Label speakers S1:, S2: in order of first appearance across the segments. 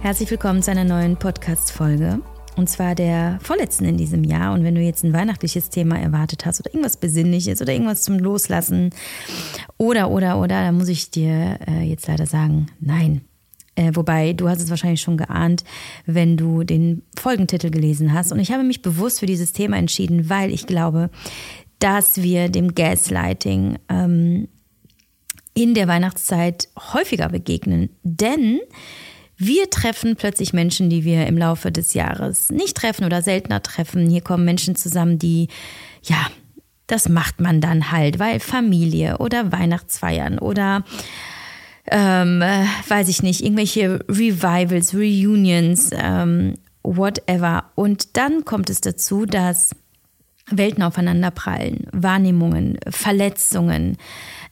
S1: Herzlich willkommen zu einer neuen Podcast-Folge. Und zwar der vorletzten in diesem Jahr. Und wenn du jetzt ein weihnachtliches Thema erwartet hast oder irgendwas Besinnliches oder irgendwas zum Loslassen oder, oder, oder, dann muss ich dir äh, jetzt leider sagen, nein. Äh, wobei, du hast es wahrscheinlich schon geahnt, wenn du den Folgentitel gelesen hast. Und ich habe mich bewusst für dieses Thema entschieden, weil ich glaube, dass wir dem Gaslighting ähm, in der Weihnachtszeit häufiger begegnen. Denn wir treffen plötzlich Menschen, die wir im Laufe des Jahres nicht treffen oder seltener treffen. Hier kommen Menschen zusammen, die, ja, das macht man dann halt, weil Familie oder Weihnachtsfeiern oder ähm, äh, weiß ich nicht, irgendwelche Revivals, Reunions, ähm, whatever. Und dann kommt es dazu, dass Welten aufeinanderprallen, Wahrnehmungen, Verletzungen,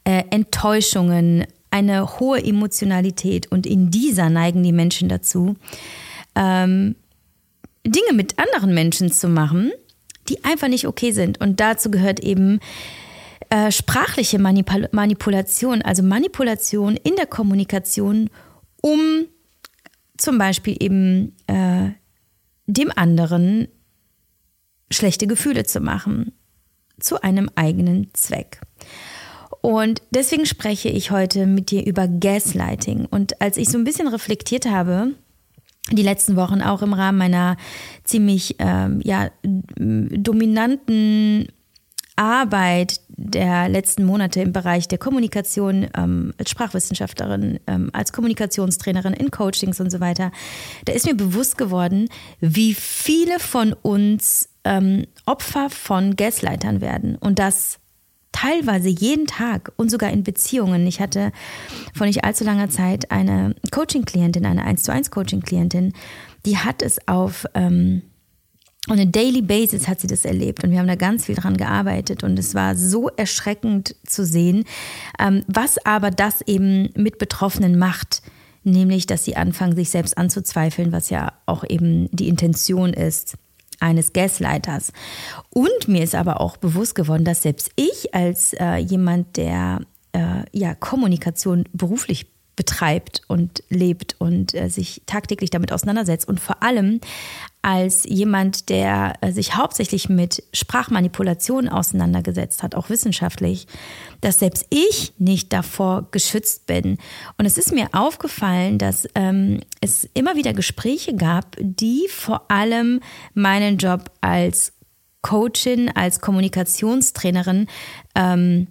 S1: äh, Enttäuschungen, eine hohe Emotionalität und in dieser neigen die Menschen dazu, ähm, Dinge mit anderen Menschen zu machen, die einfach nicht okay sind. Und dazu gehört eben äh, sprachliche Manipul Manipulation, also Manipulation in der Kommunikation, um zum Beispiel eben äh, dem anderen schlechte Gefühle zu machen, zu einem eigenen Zweck. Und deswegen spreche ich heute mit dir über Gaslighting. Und als ich so ein bisschen reflektiert habe, die letzten Wochen auch im Rahmen meiner ziemlich ähm, ja, dominanten Arbeit der letzten Monate im Bereich der Kommunikation ähm, als Sprachwissenschaftlerin, ähm, als Kommunikationstrainerin in Coachings und so weiter, da ist mir bewusst geworden, wie viele von uns ähm, Opfer von Gaslightern werden und das teilweise jeden Tag und sogar in Beziehungen. Ich hatte vor nicht allzu langer Zeit eine Coaching-Klientin, eine 1 zu 1 Coaching-Klientin, die hat es auf ähm, on a daily basis hat sie das erlebt. Und wir haben da ganz viel dran gearbeitet und es war so erschreckend zu sehen, ähm, was aber das eben mit Betroffenen macht, nämlich dass sie anfangen, sich selbst anzuzweifeln, was ja auch eben die Intention ist eines Gaslighters. Und mir ist aber auch bewusst geworden, dass selbst ich als äh, jemand, der äh, ja Kommunikation beruflich betreibt und lebt und äh, sich tagtäglich damit auseinandersetzt und vor allem als jemand, der äh, sich hauptsächlich mit Sprachmanipulation auseinandergesetzt hat, auch wissenschaftlich, dass selbst ich nicht davor geschützt bin. Und es ist mir aufgefallen, dass ähm, es immer wieder Gespräche gab, die vor allem meinen Job als Coachin, als Kommunikationstrainerin ähm,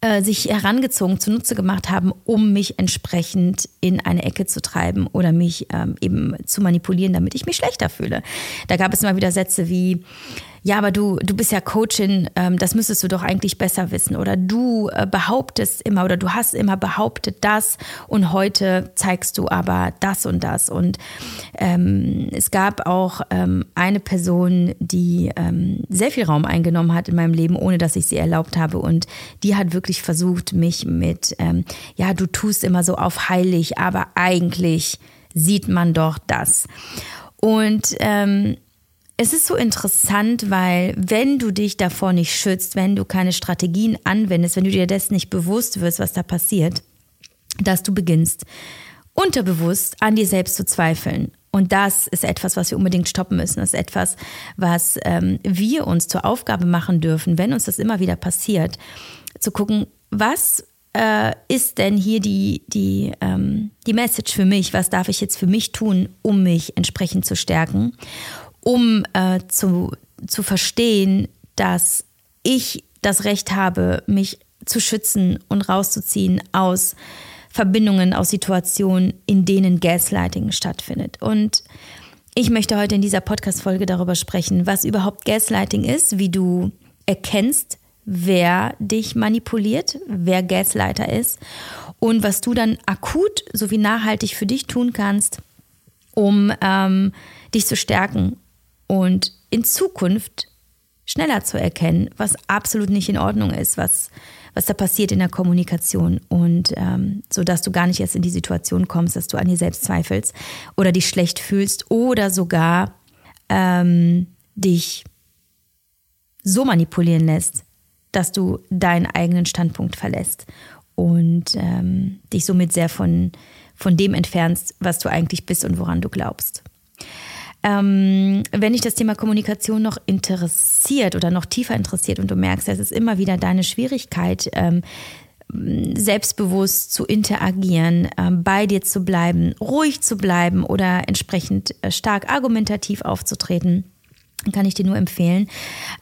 S1: äh, sich herangezogen, zunutze gemacht haben, um mich entsprechend in eine Ecke zu treiben oder mich ähm, eben zu manipulieren, damit ich mich schlechter fühle. Da gab es immer wieder Sätze wie, ja, aber du, du bist ja Coachin, ähm, das müsstest du doch eigentlich besser wissen. Oder du äh, behauptest immer oder du hast immer behauptet das und heute zeigst du aber das und das. Und ähm, es gab auch ähm, eine Person, die ähm, sehr viel Raum eingenommen hat in meinem Leben, ohne dass ich sie erlaubt habe. Und die hat wirklich versucht, mich mit, ähm, ja, du tust immer so auf heilig, aber eigentlich sieht man doch das. Und ähm, es ist so interessant, weil wenn du dich davor nicht schützt, wenn du keine Strategien anwendest, wenn du dir dessen nicht bewusst wirst, was da passiert, dass du beginnst, unterbewusst an dir selbst zu zweifeln. Und das ist etwas, was wir unbedingt stoppen müssen. Das ist etwas, was ähm, wir uns zur Aufgabe machen dürfen, wenn uns das immer wieder passiert, zu gucken, was äh, ist denn hier die, die, ähm, die Message für mich? Was darf ich jetzt für mich tun, um mich entsprechend zu stärken? Um äh, zu, zu verstehen, dass ich das Recht habe, mich zu schützen und rauszuziehen aus Verbindungen, aus Situationen, in denen Gaslighting stattfindet. Und ich möchte heute in dieser Podcast-Folge darüber sprechen, was überhaupt Gaslighting ist, wie du erkennst, wer dich manipuliert, wer Gaslighter ist und was du dann akut sowie nachhaltig für dich tun kannst, um ähm, dich zu stärken und in Zukunft schneller zu erkennen, was absolut nicht in Ordnung ist, was, was da passiert in der Kommunikation und ähm, so dass du gar nicht erst in die Situation kommst, dass du an dir selbst zweifelst oder dich schlecht fühlst oder sogar ähm, dich so manipulieren lässt, dass du deinen eigenen Standpunkt verlässt und ähm, dich somit sehr von von dem entfernst, was du eigentlich bist und woran du glaubst. Ähm, wenn dich das Thema Kommunikation noch interessiert oder noch tiefer interessiert und du merkst, es ist immer wieder deine Schwierigkeit, ähm, selbstbewusst zu interagieren, ähm, bei dir zu bleiben, ruhig zu bleiben oder entsprechend äh, stark argumentativ aufzutreten, kann ich dir nur empfehlen,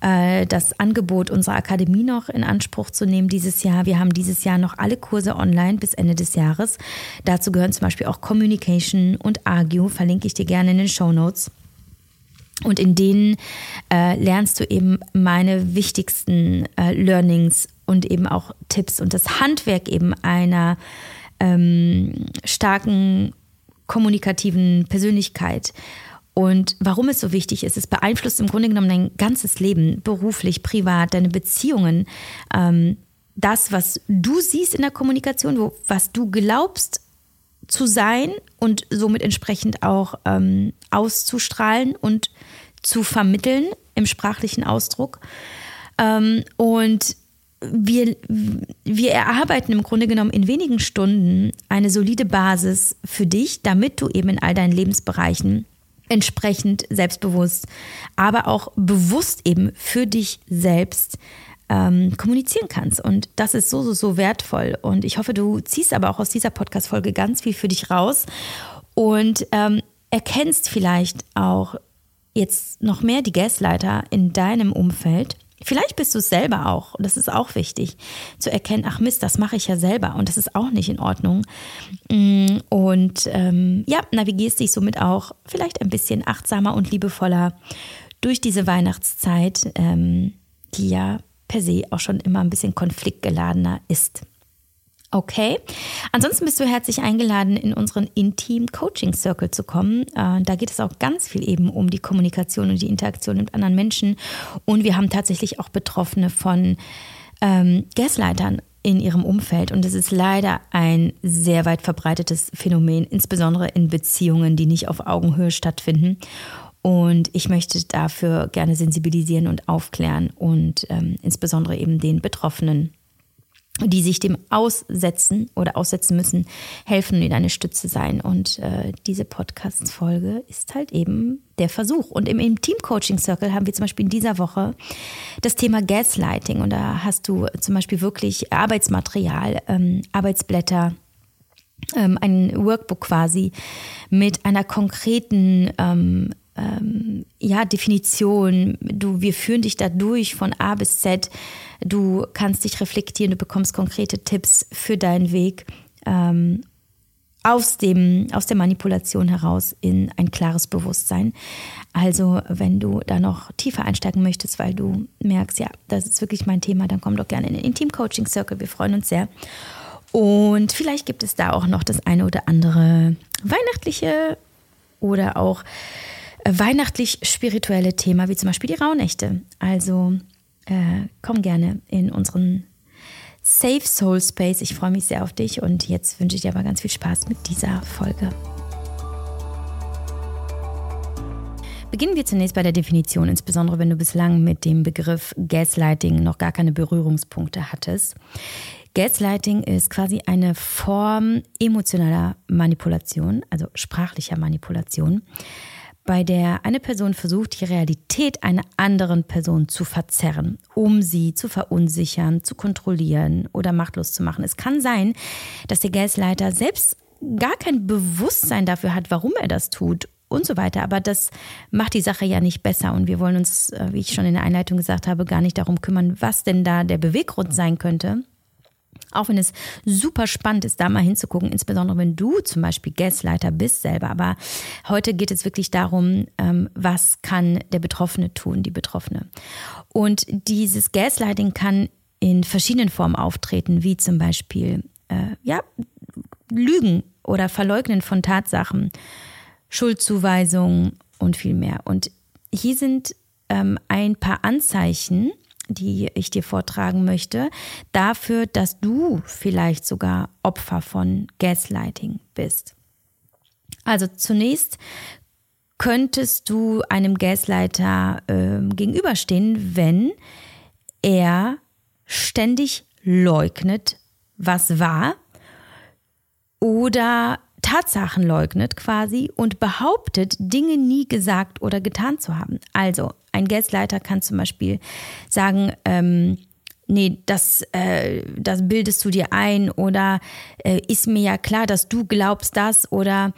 S1: äh, das Angebot unserer Akademie noch in Anspruch zu nehmen dieses Jahr. Wir haben dieses Jahr noch alle Kurse online bis Ende des Jahres. Dazu gehören zum Beispiel auch Communication und Argue, verlinke ich dir gerne in den Show Notes. Und in denen äh, lernst du eben meine wichtigsten äh, Learnings und eben auch Tipps und das Handwerk eben einer ähm, starken kommunikativen Persönlichkeit und warum es so wichtig ist, es beeinflusst im Grunde genommen dein ganzes Leben, beruflich, privat, deine Beziehungen, ähm, das, was du siehst in der Kommunikation, wo, was du glaubst zu sein und somit entsprechend auch ähm, auszustrahlen und zu vermitteln im sprachlichen Ausdruck. Ähm, und wir, wir erarbeiten im Grunde genommen in wenigen Stunden eine solide Basis für dich, damit du eben in all deinen Lebensbereichen entsprechend selbstbewusst, aber auch bewusst eben für dich selbst ähm, kommunizieren kannst. Und das ist so, so, so wertvoll. Und ich hoffe, du ziehst aber auch aus dieser Podcast-Folge ganz viel für dich raus und ähm, erkennst vielleicht auch jetzt noch mehr die Gasleiter in deinem Umfeld Vielleicht bist du es selber auch. Und das ist auch wichtig, zu erkennen, ach Mist, das mache ich ja selber. Und das ist auch nicht in Ordnung. Mm, und ähm, ja, navigierst dich somit auch vielleicht ein bisschen achtsamer und liebevoller durch diese Weihnachtszeit, ähm, die ja per se auch schon immer ein bisschen konfliktgeladener ist. Okay. Ansonsten bist du herzlich eingeladen, in unseren Intim Coaching Circle zu kommen. Äh, da geht es auch ganz viel eben um die Kommunikation und die Interaktion mit anderen Menschen. Und wir haben tatsächlich auch Betroffene von ähm, Gasleitern in ihrem Umfeld. Und es ist leider ein sehr weit verbreitetes Phänomen, insbesondere in Beziehungen, die nicht auf Augenhöhe stattfinden. Und ich möchte dafür gerne sensibilisieren und aufklären und ähm, insbesondere eben den Betroffenen die sich dem aussetzen oder aussetzen müssen, helfen und eine Stütze sein. Und äh, diese Podcast-Folge ist halt eben der Versuch. Und im, im Team Coaching Circle haben wir zum Beispiel in dieser Woche das Thema Gaslighting. Und da hast du zum Beispiel wirklich Arbeitsmaterial, ähm, Arbeitsblätter, ähm, ein Workbook quasi mit einer konkreten ähm, ähm, ja, Definition. Du, wir führen dich da durch von A bis Z. Du kannst dich reflektieren, du bekommst konkrete Tipps für deinen Weg ähm, aus, dem, aus der Manipulation heraus in ein klares Bewusstsein. Also, wenn du da noch tiefer einsteigen möchtest, weil du merkst, ja, das ist wirklich mein Thema, dann komm doch gerne in den Intim Coaching Circle. Wir freuen uns sehr. Und vielleicht gibt es da auch noch das eine oder andere weihnachtliche oder auch weihnachtlich-spirituelle Thema, wie zum Beispiel die Rauhnächte. Also äh, komm gerne in unseren Safe Soul Space. Ich freue mich sehr auf dich und jetzt wünsche ich dir aber ganz viel Spaß mit dieser Folge. Beginnen wir zunächst bei der Definition, insbesondere wenn du bislang mit dem Begriff Gaslighting noch gar keine Berührungspunkte hattest. Gaslighting ist quasi eine Form emotionaler Manipulation, also sprachlicher Manipulation bei der eine Person versucht, die Realität einer anderen Person zu verzerren, um sie zu verunsichern, zu kontrollieren oder machtlos zu machen. Es kann sein, dass der Gasleiter selbst gar kein Bewusstsein dafür hat, warum er das tut und so weiter. Aber das macht die Sache ja nicht besser. Und wir wollen uns, äh, wie ich schon in der Einleitung gesagt habe, gar nicht darum kümmern, was denn da der Beweggrund sein könnte, auch wenn es super spannend ist, da mal hinzugucken, insbesondere wenn du zum Beispiel Gasleiter bist selber. Aber heute geht es wirklich darum, ähm, was kann der Betroffene tun, die Betroffene. Und dieses Gaslighting kann in verschiedenen Formen auftreten, wie zum Beispiel äh, ja, Lügen oder Verleugnen von Tatsachen, Schuldzuweisungen und viel mehr. Und hier sind ähm, ein paar Anzeichen, die ich dir vortragen möchte, dafür, dass du vielleicht sogar Opfer von Gaslighting bist. Also zunächst könntest du einem Gaslighter äh, gegenüberstehen, wenn er ständig leugnet, was war oder Tatsachen leugnet quasi und behauptet, Dinge nie gesagt oder getan zu haben. Also ein Gaslighter kann zum Beispiel sagen, ähm, nee, das, äh, das bildest du dir ein oder äh, ist mir ja klar, dass du glaubst das oder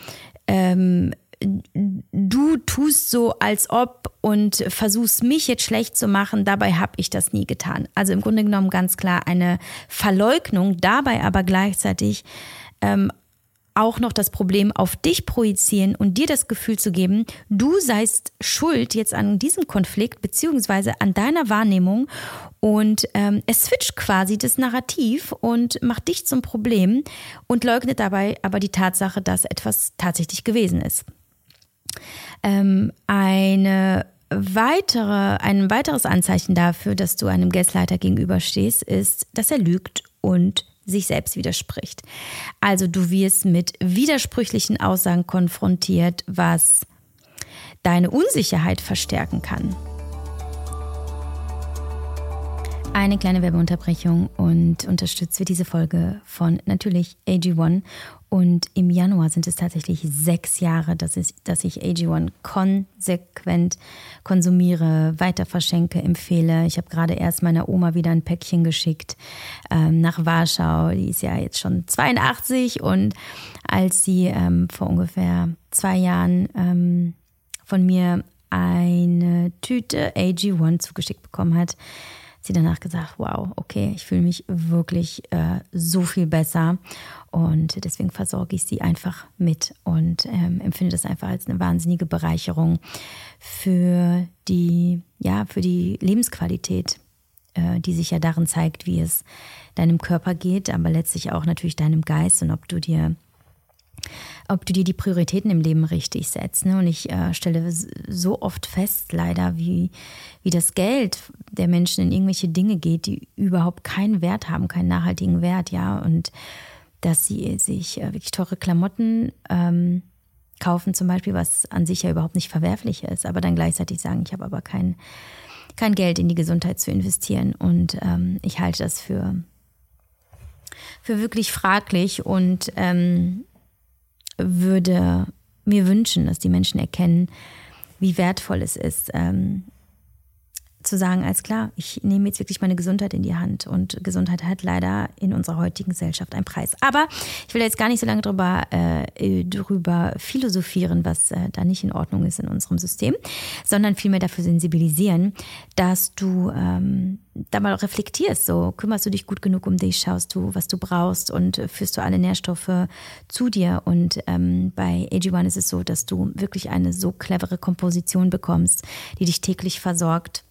S1: ähm, du tust so, als ob und versuchst mich jetzt schlecht zu machen, dabei habe ich das nie getan. Also im Grunde genommen ganz klar eine Verleugnung, dabei aber gleichzeitig ähm, auch noch das Problem auf dich projizieren und dir das Gefühl zu geben, du seist schuld jetzt an diesem Konflikt beziehungsweise an deiner Wahrnehmung und ähm, es switcht quasi das Narrativ und macht dich zum Problem und leugnet dabei aber die Tatsache, dass etwas tatsächlich gewesen ist. Ähm, eine weitere, ein weiteres Anzeichen dafür, dass du einem Gaslighter gegenüberstehst, ist, dass er lügt und sich selbst widerspricht. Also du wirst mit widersprüchlichen Aussagen konfrontiert, was deine Unsicherheit verstärken kann. Eine kleine Werbeunterbrechung und unterstützt wird diese Folge von natürlich AG1 und im Januar sind es tatsächlich sechs Jahre, dass ich, dass ich AG1 konsequent konsumiere, weiter verschenke, empfehle. Ich habe gerade erst meiner Oma wieder ein Päckchen geschickt ähm, nach Warschau. Die ist ja jetzt schon 82 und als sie ähm, vor ungefähr zwei Jahren ähm, von mir eine Tüte AG1 zugeschickt bekommen hat, sie danach gesagt, wow, okay, ich fühle mich wirklich äh, so viel besser. Und deswegen versorge ich sie einfach mit und ähm, empfinde das einfach als eine wahnsinnige Bereicherung für die, ja, für die Lebensqualität, äh, die sich ja darin zeigt, wie es deinem Körper geht, aber letztlich auch natürlich deinem Geist. Und ob du dir ob du dir die Prioritäten im Leben richtig setzt. Ne? Und ich äh, stelle so oft fest, leider, wie, wie das Geld der Menschen in irgendwelche Dinge geht, die überhaupt keinen Wert haben, keinen nachhaltigen Wert, ja. Und dass sie sich äh, wirklich teure Klamotten ähm, kaufen, zum Beispiel, was an sich ja überhaupt nicht verwerflich ist, aber dann gleichzeitig sagen, ich habe aber kein, kein Geld in die Gesundheit zu investieren. Und ähm, ich halte das für, für wirklich fraglich und ähm, würde mir wünschen, dass die Menschen erkennen, wie wertvoll es ist, ähm, zu sagen, als klar, ich nehme jetzt wirklich meine Gesundheit in die Hand und Gesundheit hat leider in unserer heutigen Gesellschaft einen Preis. Aber ich will jetzt gar nicht so lange drüber, äh, drüber philosophieren, was äh, da nicht in Ordnung ist in unserem System, sondern vielmehr dafür sensibilisieren, dass du ähm, da mal reflektierst. So kümmerst du dich gut genug um dich, schaust du, was du brauchst und führst du alle Nährstoffe zu dir. Und ähm, bei AG1 ist es so, dass du wirklich eine so clevere Komposition bekommst, die dich täglich versorgt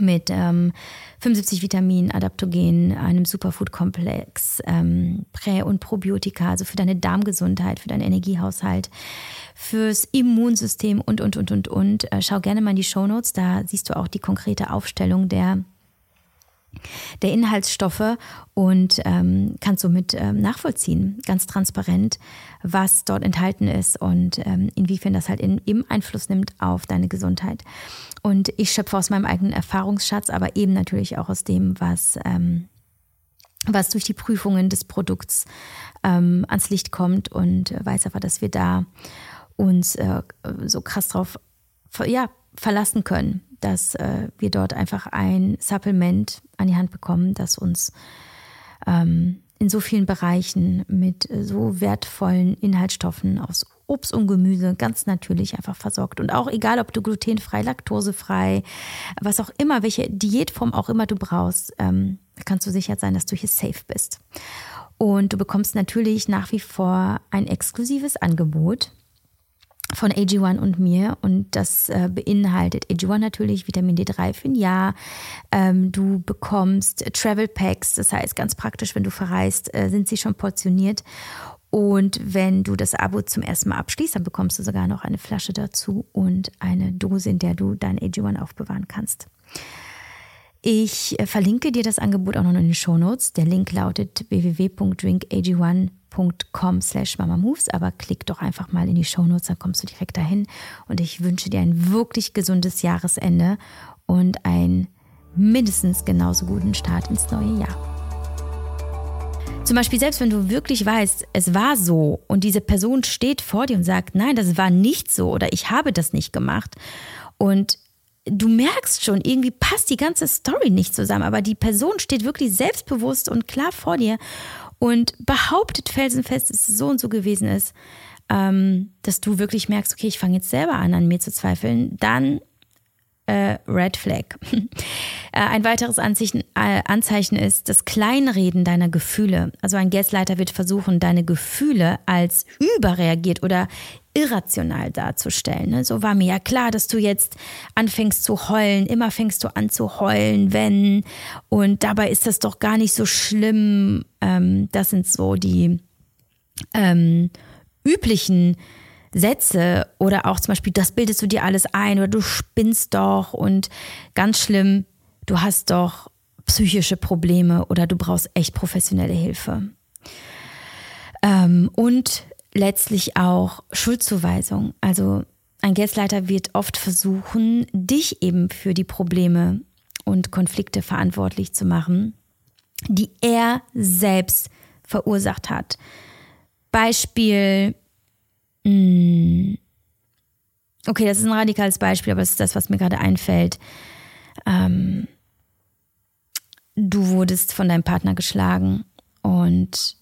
S1: mit ähm, 75 Vitaminen, Adaptogenen, einem Superfood-Komplex, ähm, Prä- und Probiotika, also für deine Darmgesundheit, für deinen Energiehaushalt, fürs Immunsystem und, und, und, und, und. Äh, schau gerne mal in die Shownotes, da siehst du auch die konkrete Aufstellung der der Inhaltsstoffe und ähm, kannst somit ähm, nachvollziehen, ganz transparent, was dort enthalten ist und ähm, inwiefern das halt in, eben Einfluss nimmt auf deine Gesundheit. Und ich schöpfe aus meinem eigenen Erfahrungsschatz, aber eben natürlich auch aus dem, was, ähm, was durch die Prüfungen des Produkts ähm, ans Licht kommt und weiß einfach, dass wir da uns äh, so krass drauf ja, verlassen können, dass äh, wir dort einfach ein Supplement an die Hand bekommen, das uns ähm, in so vielen Bereichen mit so wertvollen Inhaltsstoffen aus Obst und Gemüse ganz natürlich einfach versorgt. Und auch egal, ob du glutenfrei, laktosefrei, was auch immer, welche Diätform auch immer du brauchst, ähm, kannst du sicher sein, dass du hier safe bist. Und du bekommst natürlich nach wie vor ein exklusives Angebot von AG1 und mir und das äh, beinhaltet AG1 natürlich Vitamin D3 für ein Jahr. Ähm, du bekommst Travel Packs, das heißt ganz praktisch, wenn du verreist, äh, sind sie schon portioniert. Und wenn du das Abo zum ersten Mal abschließt, dann bekommst du sogar noch eine Flasche dazu und eine Dose, in der du dein AG1 aufbewahren kannst. Ich verlinke dir das Angebot auch noch in den Show Notes. Der Link lautet www.drinkag1.com slash mamamoves, aber klick doch einfach mal in die Show Notes, dann kommst du direkt dahin. Und ich wünsche dir ein wirklich gesundes Jahresende und einen mindestens genauso guten Start ins neue Jahr. Zum Beispiel, selbst wenn du wirklich weißt, es war so und diese Person steht vor dir und sagt, nein, das war nicht so oder ich habe das nicht gemacht und du merkst schon, irgendwie passt die ganze Story nicht zusammen, aber die Person steht wirklich selbstbewusst und klar vor dir und behauptet felsenfest, dass es so und so gewesen ist, ähm, dass du wirklich merkst, okay, ich fange jetzt selber an, an mir zu zweifeln, dann äh, Red Flag. Äh, ein weiteres Anzeichen, äh, Anzeichen ist das Kleinreden deiner Gefühle. Also ein Gasleiter wird versuchen, deine Gefühle als überreagiert oder irrational darzustellen. Ne? So war mir ja klar, dass du jetzt anfängst zu heulen. Immer fängst du an zu heulen, wenn. Und dabei ist das doch gar nicht so schlimm. Ähm, das sind so die ähm, üblichen Sätze oder auch zum Beispiel, das bildest du dir alles ein oder du spinnst doch und ganz schlimm, du hast doch psychische Probleme oder du brauchst echt professionelle Hilfe. Ähm, und letztlich auch Schuldzuweisung. Also ein Gasleiter wird oft versuchen, dich eben für die Probleme und Konflikte verantwortlich zu machen, die er selbst verursacht hat. Beispiel, Mm. Okay, das ist ein radikales Beispiel, aber das ist das, was mir gerade einfällt. Ähm, du wurdest von deinem Partner geschlagen und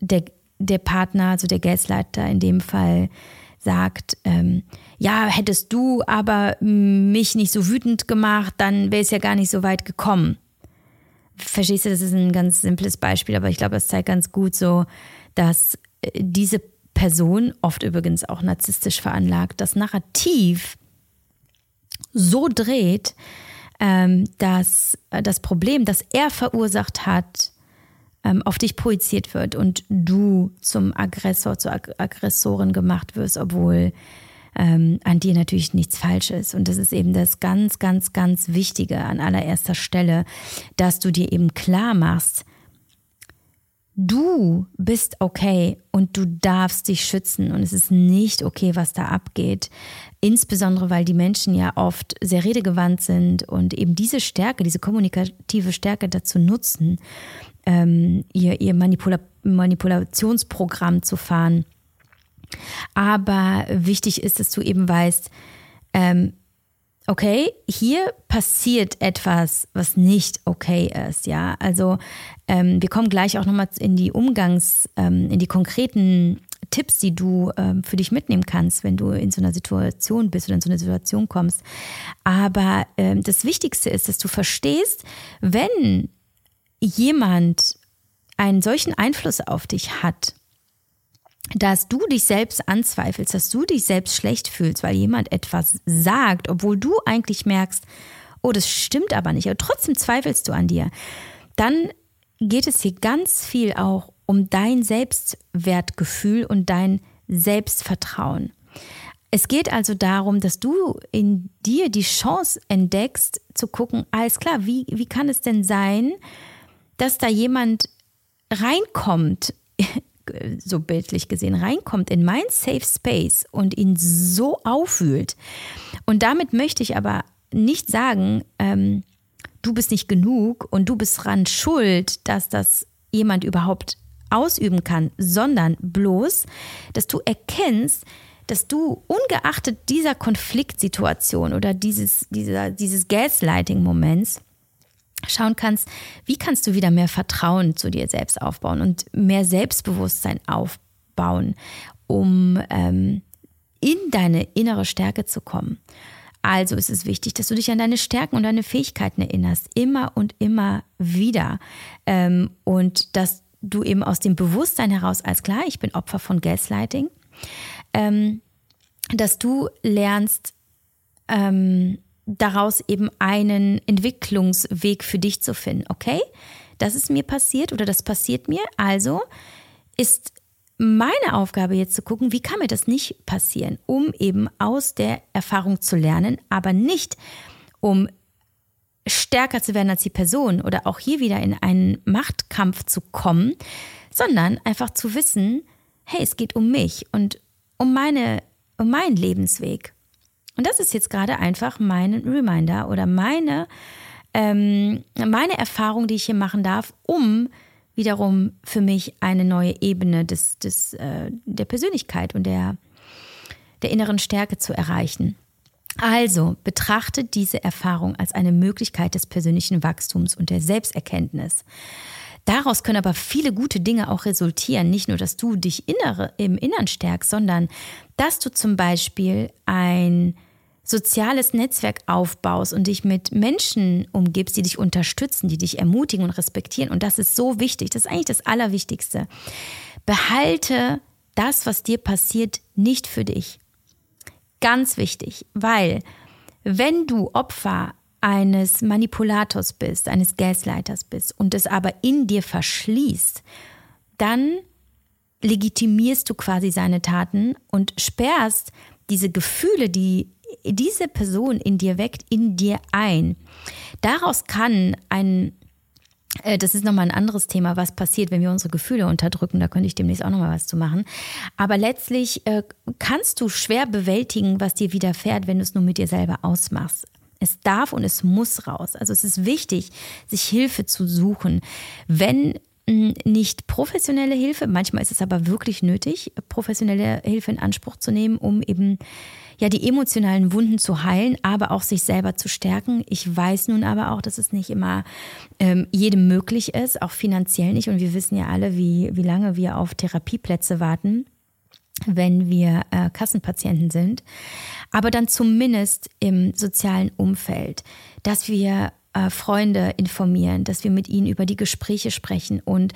S1: der, der Partner, also der Gasleiter in dem Fall, sagt, ähm, ja, hättest du aber mich nicht so wütend gemacht, dann wäre es ja gar nicht so weit gekommen. Verstehst du, das ist ein ganz simples Beispiel, aber ich glaube, es zeigt ganz gut so, dass äh, diese Person, oft übrigens auch narzisstisch veranlagt, das Narrativ so dreht, ähm, dass äh, das Problem, das er verursacht hat, auf dich projiziert wird und du zum Aggressor, zur Ag Aggressorin gemacht wirst, obwohl ähm, an dir natürlich nichts falsch ist. Und das ist eben das ganz, ganz, ganz Wichtige an allererster Stelle, dass du dir eben klar machst, Du bist okay und du darfst dich schützen und es ist nicht okay, was da abgeht. Insbesondere, weil die Menschen ja oft sehr redegewandt sind und eben diese Stärke, diese kommunikative Stärke dazu nutzen, ähm, ihr, ihr Manipula Manipulationsprogramm zu fahren. Aber wichtig ist, dass du eben weißt, ähm, okay, hier passiert etwas, was nicht okay ist, ja. Also ähm, wir kommen gleich auch nochmal in die Umgangs, ähm, in die konkreten Tipps, die du ähm, für dich mitnehmen kannst, wenn du in so einer Situation bist oder in so eine Situation kommst. Aber ähm, das Wichtigste ist, dass du verstehst, wenn jemand einen solchen Einfluss auf dich hat, dass du dich selbst anzweifelst, dass du dich selbst schlecht fühlst, weil jemand etwas sagt, obwohl du eigentlich merkst, oh, das stimmt aber nicht, aber trotzdem zweifelst du an dir, dann geht es hier ganz viel auch um dein Selbstwertgefühl und dein Selbstvertrauen. Es geht also darum, dass du in dir die Chance entdeckst, zu gucken, alles klar, wie, wie kann es denn sein, dass da jemand reinkommt so bildlich gesehen, reinkommt in mein Safe Space und ihn so aufwühlt. Und damit möchte ich aber nicht sagen, ähm, du bist nicht genug und du bist dran schuld, dass das jemand überhaupt ausüben kann, sondern bloß, dass du erkennst, dass du ungeachtet dieser Konfliktsituation oder dieses, dieser, dieses Gaslighting-Moments schauen kannst, wie kannst du wieder mehr Vertrauen zu dir selbst aufbauen und mehr Selbstbewusstsein aufbauen, um ähm, in deine innere Stärke zu kommen. Also ist es wichtig, dass du dich an deine Stärken und deine Fähigkeiten erinnerst, immer und immer wieder. Ähm, und dass du eben aus dem Bewusstsein heraus, als klar, ich bin Opfer von Gaslighting, ähm, dass du lernst, ähm, daraus eben einen Entwicklungsweg für dich zu finden. Okay, das ist mir passiert oder das passiert mir. Also ist meine Aufgabe jetzt zu gucken, wie kann mir das nicht passieren, um eben aus der Erfahrung zu lernen, aber nicht um stärker zu werden als die Person oder auch hier wieder in einen Machtkampf zu kommen, sondern einfach zu wissen, hey, es geht um mich und um meine um meinen Lebensweg. Und das ist jetzt gerade einfach mein Reminder oder meine, ähm, meine Erfahrung, die ich hier machen darf, um wiederum für mich eine neue Ebene des, des, äh, der Persönlichkeit und der, der inneren Stärke zu erreichen. Also betrachte diese Erfahrung als eine Möglichkeit des persönlichen Wachstums und der Selbsterkenntnis. Daraus können aber viele gute Dinge auch resultieren. Nicht nur, dass du dich innere, im Innern stärkst, sondern dass du zum Beispiel ein soziales Netzwerk aufbaust und dich mit Menschen umgibst, die dich unterstützen, die dich ermutigen und respektieren. Und das ist so wichtig. Das ist eigentlich das Allerwichtigste. Behalte das, was dir passiert, nicht für dich. Ganz wichtig, weil wenn du Opfer eines Manipulators bist, eines Gaslighters bist und es aber in dir verschließt, dann legitimierst du quasi seine Taten und sperrst diese Gefühle, die diese Person in dir weckt, in dir ein. Daraus kann ein äh, das ist nochmal ein anderes Thema, was passiert, wenn wir unsere Gefühle unterdrücken. Da könnte ich demnächst auch nochmal was zu machen. Aber letztlich äh, kannst du schwer bewältigen, was dir widerfährt, wenn du es nur mit dir selber ausmachst. Es darf und es muss raus. Also es ist wichtig, sich Hilfe zu suchen. Wenn nicht professionelle Hilfe, manchmal ist es aber wirklich nötig, professionelle Hilfe in Anspruch zu nehmen, um eben ja die emotionalen Wunden zu heilen, aber auch sich selber zu stärken. Ich weiß nun aber auch, dass es nicht immer ähm, jedem möglich ist, auch finanziell nicht. Und wir wissen ja alle, wie, wie lange wir auf Therapieplätze warten wenn wir äh, Kassenpatienten sind, aber dann zumindest im sozialen Umfeld, dass wir äh, Freunde informieren, dass wir mit ihnen über die Gespräche sprechen und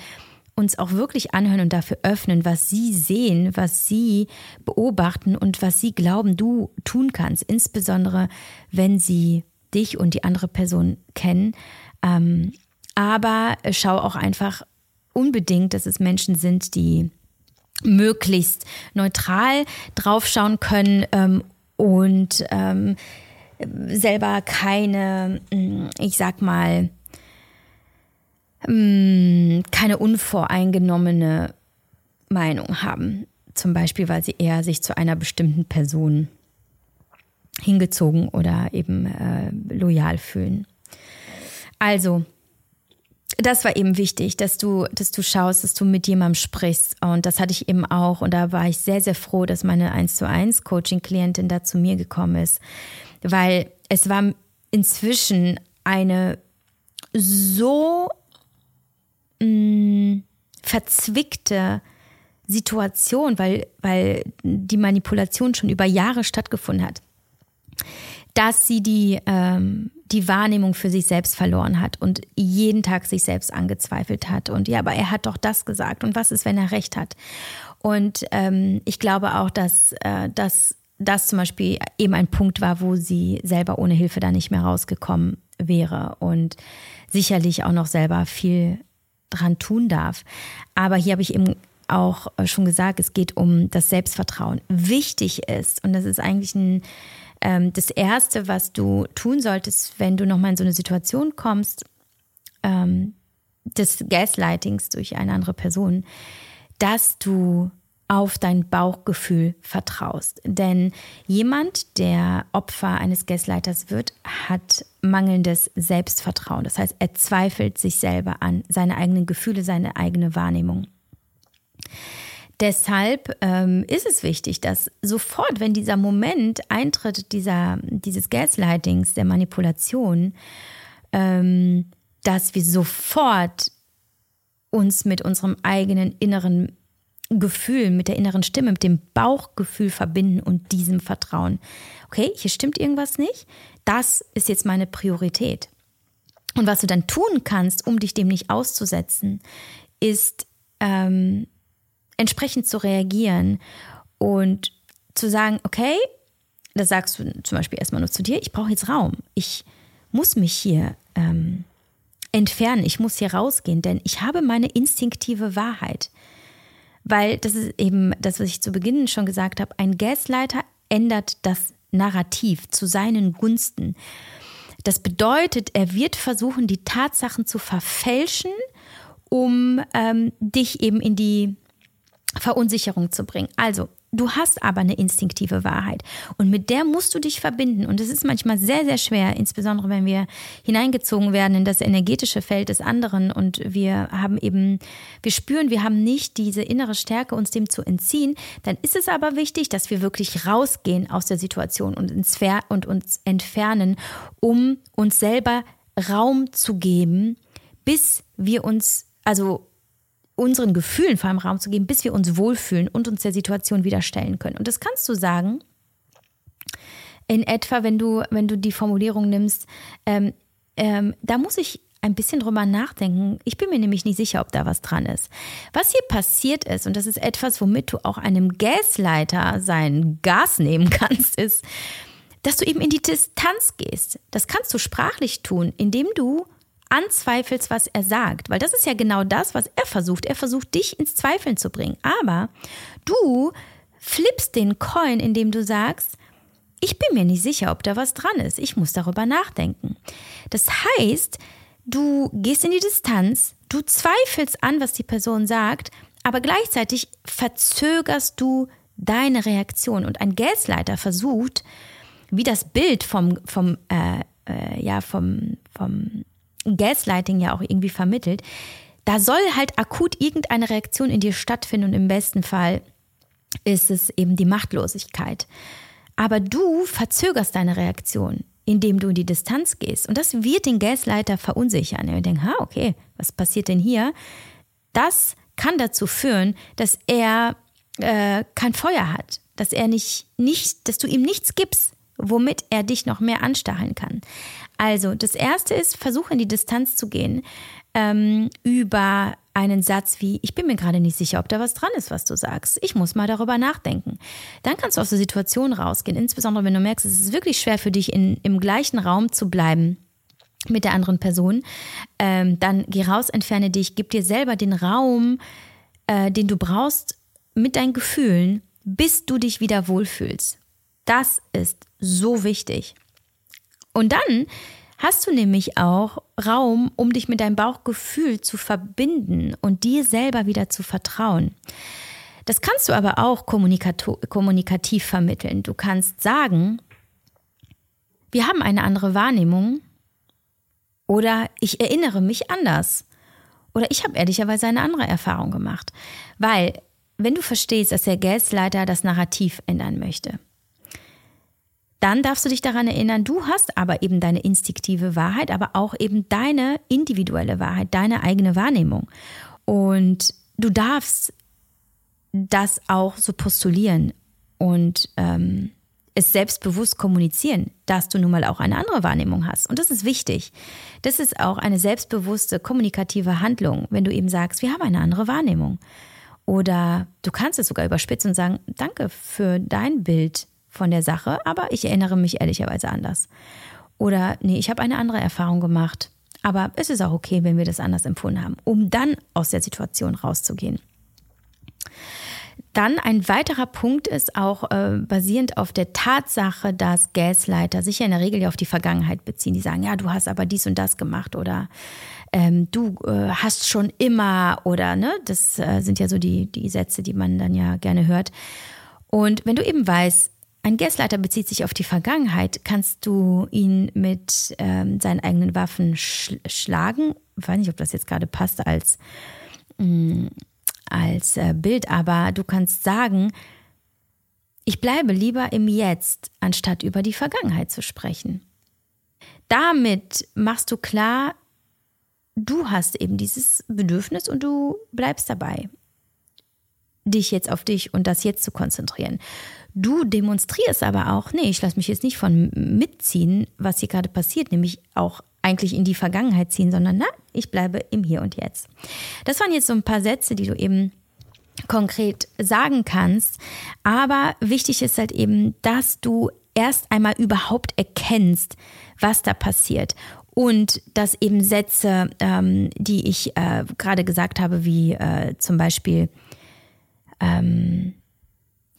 S1: uns auch wirklich anhören und dafür öffnen, was sie sehen, was sie beobachten und was sie glauben, du tun kannst, insbesondere wenn sie dich und die andere Person kennen. Ähm, aber schau auch einfach unbedingt, dass es Menschen sind, die möglichst neutral draufschauen können ähm, und ähm, selber keine, mm, ich sag mal, mm, keine unvoreingenommene Meinung haben. Zum Beispiel, weil sie eher sich zu einer bestimmten Person hingezogen oder eben äh, loyal fühlen. Also, das war eben wichtig, dass du, dass du schaust, dass du mit jemandem sprichst. Und das hatte ich eben auch. Und da war ich sehr, sehr froh, dass meine 1 zu 1 Coaching-Klientin da zu mir gekommen ist weil es war inzwischen eine so mh, verzwickte Situation, weil, weil die Manipulation schon über Jahre stattgefunden hat, dass sie die, ähm, die Wahrnehmung für sich selbst verloren hat und jeden Tag sich selbst angezweifelt hat. Und ja, aber er hat doch das gesagt. Und was ist, wenn er recht hat? Und ähm, ich glaube auch, dass, äh, dass das zum Beispiel eben ein Punkt war, wo sie selber ohne Hilfe da nicht mehr rausgekommen wäre und sicherlich auch noch selber viel dran tun darf. Aber hier habe ich eben auch schon gesagt, es geht um das Selbstvertrauen. Wichtig ist, und das ist eigentlich ein, ähm, das Erste, was du tun solltest, wenn du nochmal in so eine Situation kommst, ähm, des Gaslightings durch eine andere Person, dass du auf dein Bauchgefühl vertraust. Denn jemand, der Opfer eines Gaslighters wird, hat mangelndes Selbstvertrauen. Das heißt, er zweifelt sich selber an, seine eigenen Gefühle, seine eigene Wahrnehmung. Deshalb ähm, ist es wichtig, dass sofort, wenn dieser Moment eintritt, dieser, dieses Gaslightings, der Manipulation, ähm, dass wir sofort uns mit unserem eigenen inneren Gefühl, mit der inneren Stimme, mit dem Bauchgefühl verbinden und diesem vertrauen. Okay, hier stimmt irgendwas nicht. Das ist jetzt meine Priorität. Und was du dann tun kannst, um dich dem nicht auszusetzen, ist ähm, entsprechend zu reagieren und zu sagen, okay, da sagst du zum Beispiel erstmal nur zu dir, ich brauche jetzt Raum. Ich muss mich hier ähm, entfernen, ich muss hier rausgehen, denn ich habe meine instinktive Wahrheit. Weil das ist eben das, was ich zu Beginn schon gesagt habe, ein Gasleiter ändert das Narrativ zu seinen Gunsten. Das bedeutet, er wird versuchen, die Tatsachen zu verfälschen, um ähm, dich eben in die Verunsicherung zu bringen. Also, Du hast aber eine instinktive Wahrheit und mit der musst du dich verbinden. Und es ist manchmal sehr, sehr schwer, insbesondere wenn wir hineingezogen werden in das energetische Feld des anderen und wir haben eben, wir spüren, wir haben nicht diese innere Stärke, uns dem zu entziehen. Dann ist es aber wichtig, dass wir wirklich rausgehen aus der Situation und, ins und uns entfernen, um uns selber Raum zu geben, bis wir uns, also unseren Gefühlen vor allem Raum zu geben, bis wir uns wohlfühlen und uns der Situation wieder stellen können. Und das kannst du sagen, in etwa, wenn du, wenn du die Formulierung nimmst, ähm, ähm, da muss ich ein bisschen drüber nachdenken. Ich bin mir nämlich nicht sicher, ob da was dran ist. Was hier passiert ist, und das ist etwas, womit du auch einem Gasleiter sein Gas nehmen kannst, ist, dass du eben in die Distanz gehst. Das kannst du sprachlich tun, indem du anzweifelst, was er sagt. Weil das ist ja genau das, was er versucht. Er versucht, dich ins Zweifeln zu bringen. Aber du flippst den Coin, indem du sagst, ich bin mir nicht sicher, ob da was dran ist. Ich muss darüber nachdenken. Das heißt, du gehst in die Distanz, du zweifelst an, was die Person sagt, aber gleichzeitig verzögerst du deine Reaktion. Und ein Gasleiter versucht, wie das Bild vom, vom, äh, äh, ja, vom, vom Gaslighting ja auch irgendwie vermittelt, da soll halt akut irgendeine Reaktion in dir stattfinden und im besten Fall ist es eben die Machtlosigkeit. Aber du verzögerst deine Reaktion, indem du in die Distanz gehst. Und das wird den Gasleiter verunsichern. Er denkt, ha, okay, was passiert denn hier? Das kann dazu führen, dass er äh, kein Feuer hat, dass er nicht, nicht, dass du ihm nichts gibst, womit er dich noch mehr anstacheln kann. Also, das erste ist, versuche in die Distanz zu gehen ähm, über einen Satz wie, ich bin mir gerade nicht sicher, ob da was dran ist, was du sagst. Ich muss mal darüber nachdenken. Dann kannst du aus der Situation rausgehen, insbesondere wenn du merkst, es ist wirklich schwer für dich, in, im gleichen Raum zu bleiben mit der anderen Person. Ähm, dann geh raus, entferne dich, gib dir selber den Raum, äh, den du brauchst mit deinen Gefühlen, bis du dich wieder wohlfühlst. Das ist so wichtig. Und dann hast du nämlich auch Raum, um dich mit deinem Bauchgefühl zu verbinden und dir selber wieder zu vertrauen. Das kannst du aber auch kommunikativ vermitteln. Du kannst sagen, wir haben eine andere Wahrnehmung oder ich erinnere mich anders oder ich habe ehrlicherweise eine andere Erfahrung gemacht. Weil, wenn du verstehst, dass der Gasleiter das Narrativ ändern möchte, dann darfst du dich daran erinnern, du hast aber eben deine instinktive Wahrheit, aber auch eben deine individuelle Wahrheit, deine eigene Wahrnehmung. Und du darfst das auch so postulieren und ähm, es selbstbewusst kommunizieren, dass du nun mal auch eine andere Wahrnehmung hast. Und das ist wichtig. Das ist auch eine selbstbewusste kommunikative Handlung, wenn du eben sagst, wir haben eine andere Wahrnehmung. Oder du kannst es sogar überspitzen und sagen, danke für dein Bild von der Sache, aber ich erinnere mich ehrlicherweise anders. Oder nee, ich habe eine andere Erfahrung gemacht, aber es ist auch okay, wenn wir das anders empfunden haben, um dann aus der Situation rauszugehen. Dann ein weiterer Punkt ist auch äh, basierend auf der Tatsache, dass Gasleiter sich ja in der Regel ja auf die Vergangenheit beziehen. Die sagen, ja, du hast aber dies und das gemacht oder ähm, du äh, hast schon immer oder ne, das äh, sind ja so die, die Sätze, die man dann ja gerne hört. Und wenn du eben weißt, ein Gasleiter bezieht sich auf die Vergangenheit. Kannst du ihn mit ähm, seinen eigenen Waffen sch schlagen? Ich weiß nicht, ob das jetzt gerade passt als, mh, mm, als äh, Bild, aber du kannst sagen, ich bleibe lieber im Jetzt, anstatt über die Vergangenheit zu sprechen. Damit machst du klar, du hast eben dieses Bedürfnis und du bleibst dabei, dich jetzt auf dich und das jetzt zu konzentrieren. Du demonstrierst aber auch, nee, ich lasse mich jetzt nicht von mitziehen, was hier gerade passiert, nämlich auch eigentlich in die Vergangenheit ziehen, sondern na, ich bleibe im Hier und Jetzt. Das waren jetzt so ein paar Sätze, die du eben konkret sagen kannst. Aber wichtig ist halt eben, dass du erst einmal überhaupt erkennst, was da passiert. Und dass eben Sätze, ähm, die ich äh, gerade gesagt habe, wie äh, zum Beispiel, ähm,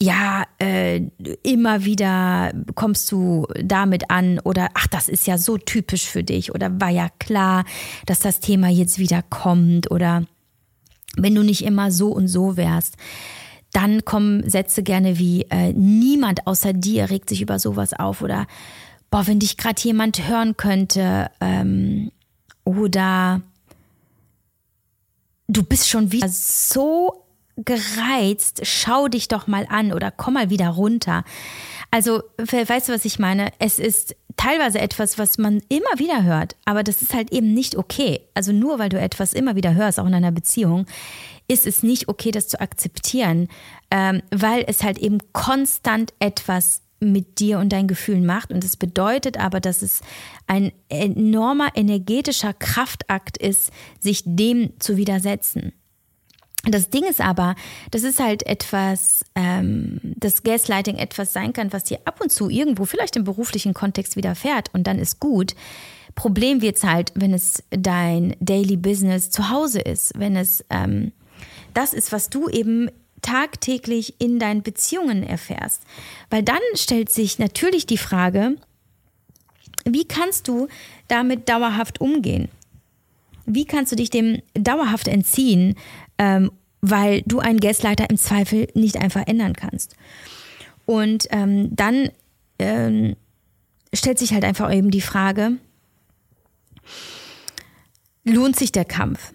S1: ja, äh, immer wieder kommst du damit an oder ach, das ist ja so typisch für dich oder war ja klar, dass das Thema jetzt wieder kommt oder wenn du nicht immer so und so wärst. dann kommen Sätze gerne wie, äh, niemand außer dir regt sich über sowas auf oder, boah, wenn dich gerade jemand hören könnte ähm, oder du bist schon wieder so gereizt, schau dich doch mal an oder komm mal wieder runter. Also, weißt du, was ich meine? Es ist teilweise etwas, was man immer wieder hört, aber das ist halt eben nicht okay. Also nur weil du etwas immer wieder hörst, auch in einer Beziehung, ist es nicht okay, das zu akzeptieren, ähm, weil es halt eben konstant etwas mit dir und deinen Gefühlen macht. Und es bedeutet aber, dass es ein enormer energetischer Kraftakt ist, sich dem zu widersetzen. Das Ding ist aber, das ist halt etwas, ähm, dass Gaslighting etwas sein kann, was dir ab und zu irgendwo, vielleicht im beruflichen Kontext widerfährt und dann ist gut. Problem wird es halt, wenn es dein Daily Business zu Hause ist, wenn es ähm, das ist, was du eben tagtäglich in deinen Beziehungen erfährst. Weil dann stellt sich natürlich die Frage, wie kannst du damit dauerhaft umgehen? Wie kannst du dich dem dauerhaft entziehen, ähm, weil du einen Gasleiter im Zweifel nicht einfach ändern kannst? Und ähm, dann ähm, stellt sich halt einfach eben die Frage, lohnt sich der Kampf?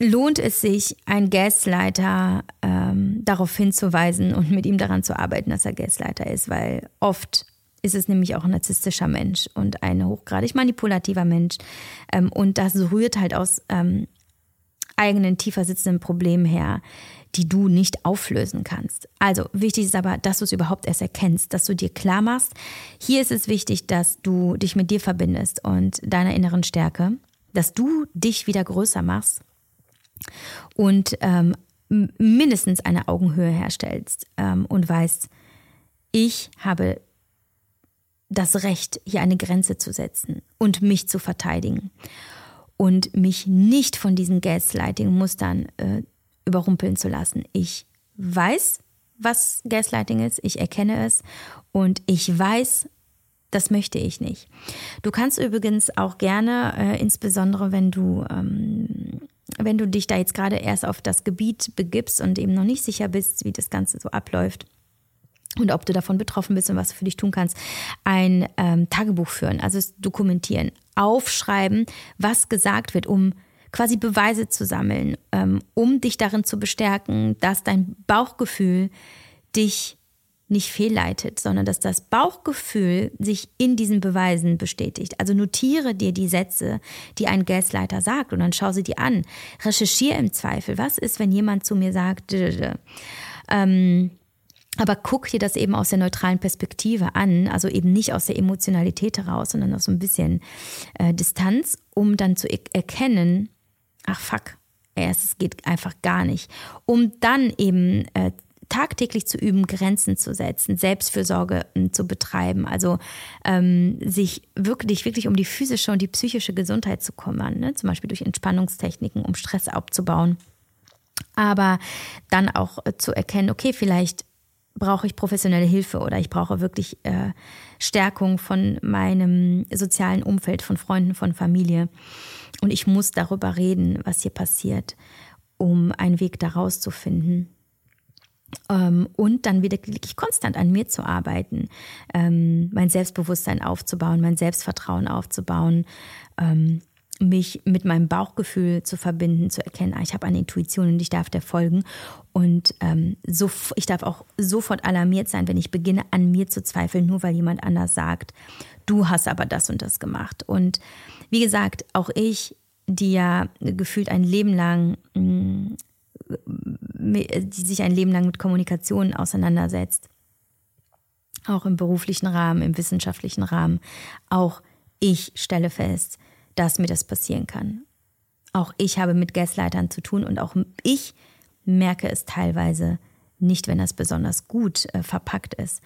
S1: lohnt es sich, einen Gasleiter ähm, darauf hinzuweisen und mit ihm daran zu arbeiten, dass er Gasleiter ist, weil oft ist es nämlich auch ein narzisstischer Mensch und ein hochgradig manipulativer Mensch. Ähm, und das rührt halt aus ähm, eigenen tiefer sitzenden Problemen her, die du nicht auflösen kannst. Also wichtig ist aber, dass du es überhaupt erst erkennst, dass du dir klar machst, hier ist es wichtig, dass du dich mit dir verbindest und deiner inneren Stärke, dass du dich wieder größer machst und ähm, mindestens eine Augenhöhe herstellst ähm, und weißt, ich habe das Recht, hier eine Grenze zu setzen und mich zu verteidigen und mich nicht von diesen Gaslighting-Mustern äh, überrumpeln zu lassen. Ich weiß, was Gaslighting ist, ich erkenne es und ich weiß, das möchte ich nicht. Du kannst übrigens auch gerne, äh, insbesondere wenn du ähm, wenn du dich da jetzt gerade erst auf das Gebiet begibst und eben noch nicht sicher bist, wie das Ganze so abläuft und ob du davon betroffen bist und was du für dich tun kannst, ein ähm, Tagebuch führen, also es dokumentieren, aufschreiben, was gesagt wird, um quasi Beweise zu sammeln, ähm, um dich darin zu bestärken, dass dein Bauchgefühl dich nicht fehlleitet, sondern dass das Bauchgefühl sich in diesen Beweisen bestätigt. Also notiere dir die Sätze, die ein Gasleiter sagt und dann schau sie dir an. Recherchiere im Zweifel. Was ist, wenn jemand zu mir sagt, ähm, aber guck dir das eben aus der neutralen Perspektive an, also eben nicht aus der Emotionalität heraus, sondern aus so ein bisschen äh, Distanz, um dann zu er erkennen, ach fuck, es geht einfach gar nicht. Um dann eben äh, tagtäglich zu üben, Grenzen zu setzen, Selbstfürsorge ähm, zu betreiben, also ähm, sich wirklich, wirklich um die physische und die psychische Gesundheit zu kümmern, ne? zum Beispiel durch Entspannungstechniken, um Stress abzubauen. Aber dann auch äh, zu erkennen, okay, vielleicht brauche ich professionelle Hilfe oder ich brauche wirklich äh, Stärkung von meinem sozialen Umfeld, von Freunden, von Familie. Und ich muss darüber reden, was hier passiert, um einen Weg daraus zu finden. Ähm, und dann wieder wirklich konstant an mir zu arbeiten, ähm, mein Selbstbewusstsein aufzubauen, mein Selbstvertrauen aufzubauen, ähm, mich mit meinem Bauchgefühl zu verbinden, zu erkennen, ah, ich habe eine Intuition und ich darf der folgen. Und ähm, so, ich darf auch sofort alarmiert sein, wenn ich beginne, an mir zu zweifeln, nur weil jemand anders sagt, du hast aber das und das gemacht. Und wie gesagt, auch ich, die ja gefühlt ein Leben lang mm, die sich ein Leben lang mit Kommunikation auseinandersetzt. Auch im beruflichen Rahmen, im wissenschaftlichen Rahmen. Auch ich stelle fest, dass mir das passieren kann. Auch ich habe mit Gaslightern zu tun und auch ich merke es teilweise nicht, wenn das besonders gut äh, verpackt ist.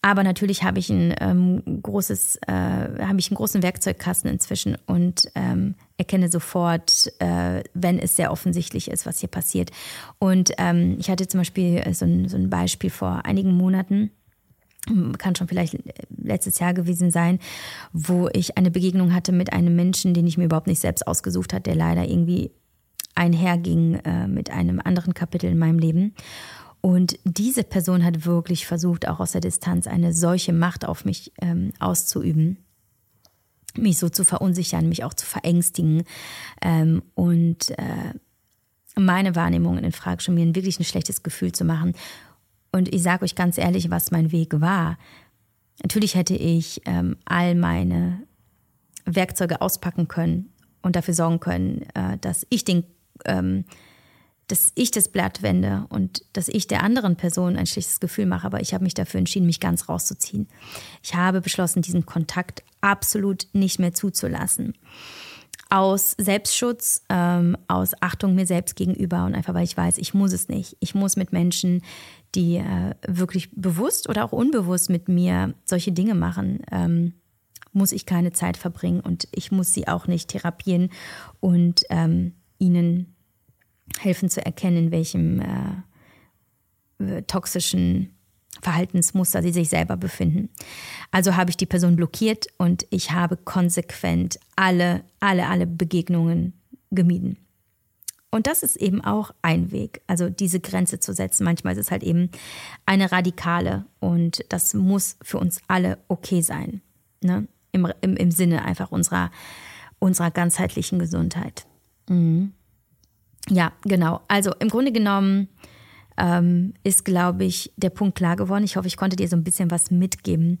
S1: Aber natürlich habe ich ein ähm, großes, äh, habe ich einen großen Werkzeugkasten inzwischen und ähm, erkenne sofort, äh, wenn es sehr offensichtlich ist, was hier passiert. Und ähm, ich hatte zum Beispiel so ein, so ein Beispiel vor einigen Monaten kann schon vielleicht letztes Jahr gewesen sein, wo ich eine Begegnung hatte mit einem Menschen, den ich mir überhaupt nicht selbst ausgesucht hatte, der leider irgendwie einherging äh, mit einem anderen Kapitel in meinem Leben. Und diese Person hat wirklich versucht, auch aus der Distanz eine solche Macht auf mich ähm, auszuüben, mich so zu verunsichern, mich auch zu verängstigen ähm, und äh, meine Wahrnehmungen in Frage schon mir wirklich ein schlechtes Gefühl zu machen. Und ich sage euch ganz ehrlich, was mein Weg war. Natürlich hätte ich ähm, all meine Werkzeuge auspacken können und dafür sorgen können, äh, dass ich den, ähm, dass ich das Blatt wende und dass ich der anderen Person ein schlechtes Gefühl mache. Aber ich habe mich dafür entschieden, mich ganz rauszuziehen. Ich habe beschlossen, diesen Kontakt absolut nicht mehr zuzulassen. Aus Selbstschutz, ähm, aus Achtung mir selbst gegenüber und einfach weil ich weiß, ich muss es nicht. Ich muss mit Menschen, die äh, wirklich bewusst oder auch unbewusst mit mir solche Dinge machen, ähm, muss ich keine Zeit verbringen und ich muss sie auch nicht therapieren und ähm, ihnen helfen zu erkennen, in welchem äh, toxischen Verhaltensmuster sie sich selber befinden. Also habe ich die Person blockiert und ich habe konsequent alle, alle, alle Begegnungen gemieden. Und das ist eben auch ein Weg, also diese Grenze zu setzen. Manchmal ist es halt eben eine radikale und das muss für uns alle okay sein. Ne? Im, im, Im Sinne einfach unserer, unserer ganzheitlichen Gesundheit. Mhm. Ja, genau. Also im Grunde genommen ähm, ist, glaube ich, der Punkt klar geworden. Ich hoffe, ich konnte dir so ein bisschen was mitgeben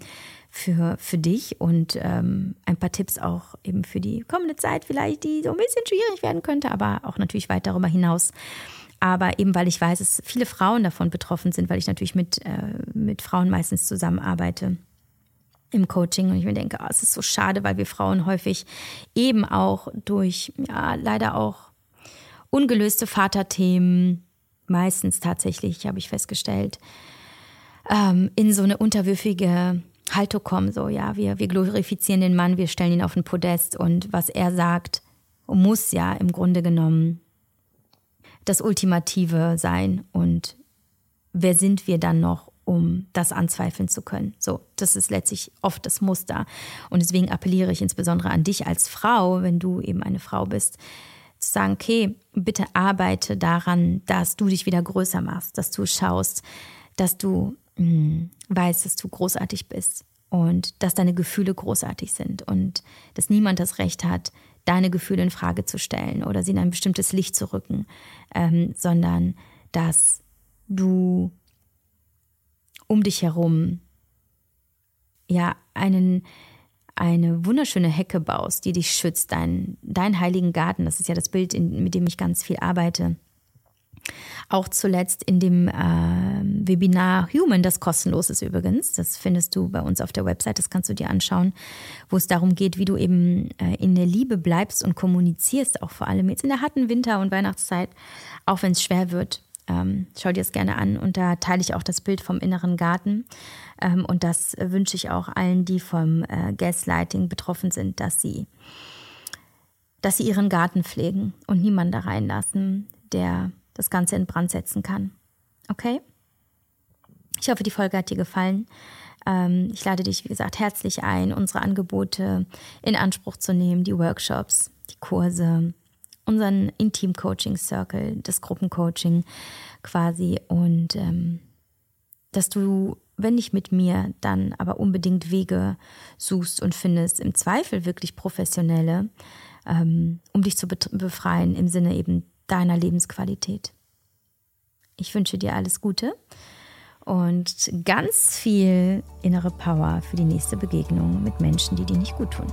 S1: für, für dich und ähm, ein paar Tipps auch eben für die kommende Zeit vielleicht, die so ein bisschen schwierig werden könnte, aber auch natürlich weit darüber hinaus. Aber eben weil ich weiß, dass viele Frauen davon betroffen sind, weil ich natürlich mit, äh, mit Frauen meistens zusammenarbeite im Coaching und ich mir denke, oh, es ist so schade, weil wir Frauen häufig eben auch durch, ja, leider auch ungelöste Vaterthemen, meistens tatsächlich, habe ich festgestellt, ähm, in so eine unterwürfige Haltung kommen. So, ja, wir, wir glorifizieren den Mann, wir stellen ihn auf den Podest und was er sagt, muss ja im Grunde genommen das Ultimative sein. Und wer sind wir dann noch, um das anzweifeln zu können? So, das ist letztlich oft das Muster. Und deswegen appelliere ich insbesondere an dich als Frau, wenn du eben eine Frau bist, zu sagen, okay, bitte arbeite daran, dass du dich wieder größer machst, dass du schaust, dass du mh, hm, weißt, dass du großartig bist und dass deine Gefühle großartig sind und dass niemand das Recht hat, deine Gefühle in Frage zu stellen oder sie in ein bestimmtes Licht zu rücken, ähm, sondern dass du um dich herum ja einen eine wunderschöne Hecke baust, die dich schützt, dein, dein heiligen Garten, das ist ja das Bild, in, mit dem ich ganz viel arbeite. Auch zuletzt in dem äh, Webinar Human, das kostenlos ist übrigens. Das findest du bei uns auf der Website, das kannst du dir anschauen, wo es darum geht, wie du eben äh, in der Liebe bleibst und kommunizierst, auch vor allem jetzt in der harten Winter- und Weihnachtszeit, auch wenn es schwer wird. Ähm, schau dir das gerne an und da teile ich auch das Bild vom inneren Garten. Ähm, und das wünsche ich auch allen, die vom äh, Gaslighting betroffen sind, dass sie, dass sie ihren Garten pflegen und niemanden da reinlassen, der das Ganze in Brand setzen kann. Okay? Ich hoffe, die Folge hat dir gefallen. Ähm, ich lade dich, wie gesagt, herzlich ein, unsere Angebote in Anspruch zu nehmen, die Workshops, die Kurse, unseren Intim-Coaching-Circle, das Gruppencoaching quasi. Und ähm, dass du, wenn nicht mit mir, dann aber unbedingt Wege suchst und findest, im Zweifel wirklich professionelle, ähm, um dich zu befreien im Sinne eben deiner Lebensqualität. Ich wünsche dir alles Gute und ganz viel innere Power für die nächste Begegnung mit Menschen, die dir nicht gut tun.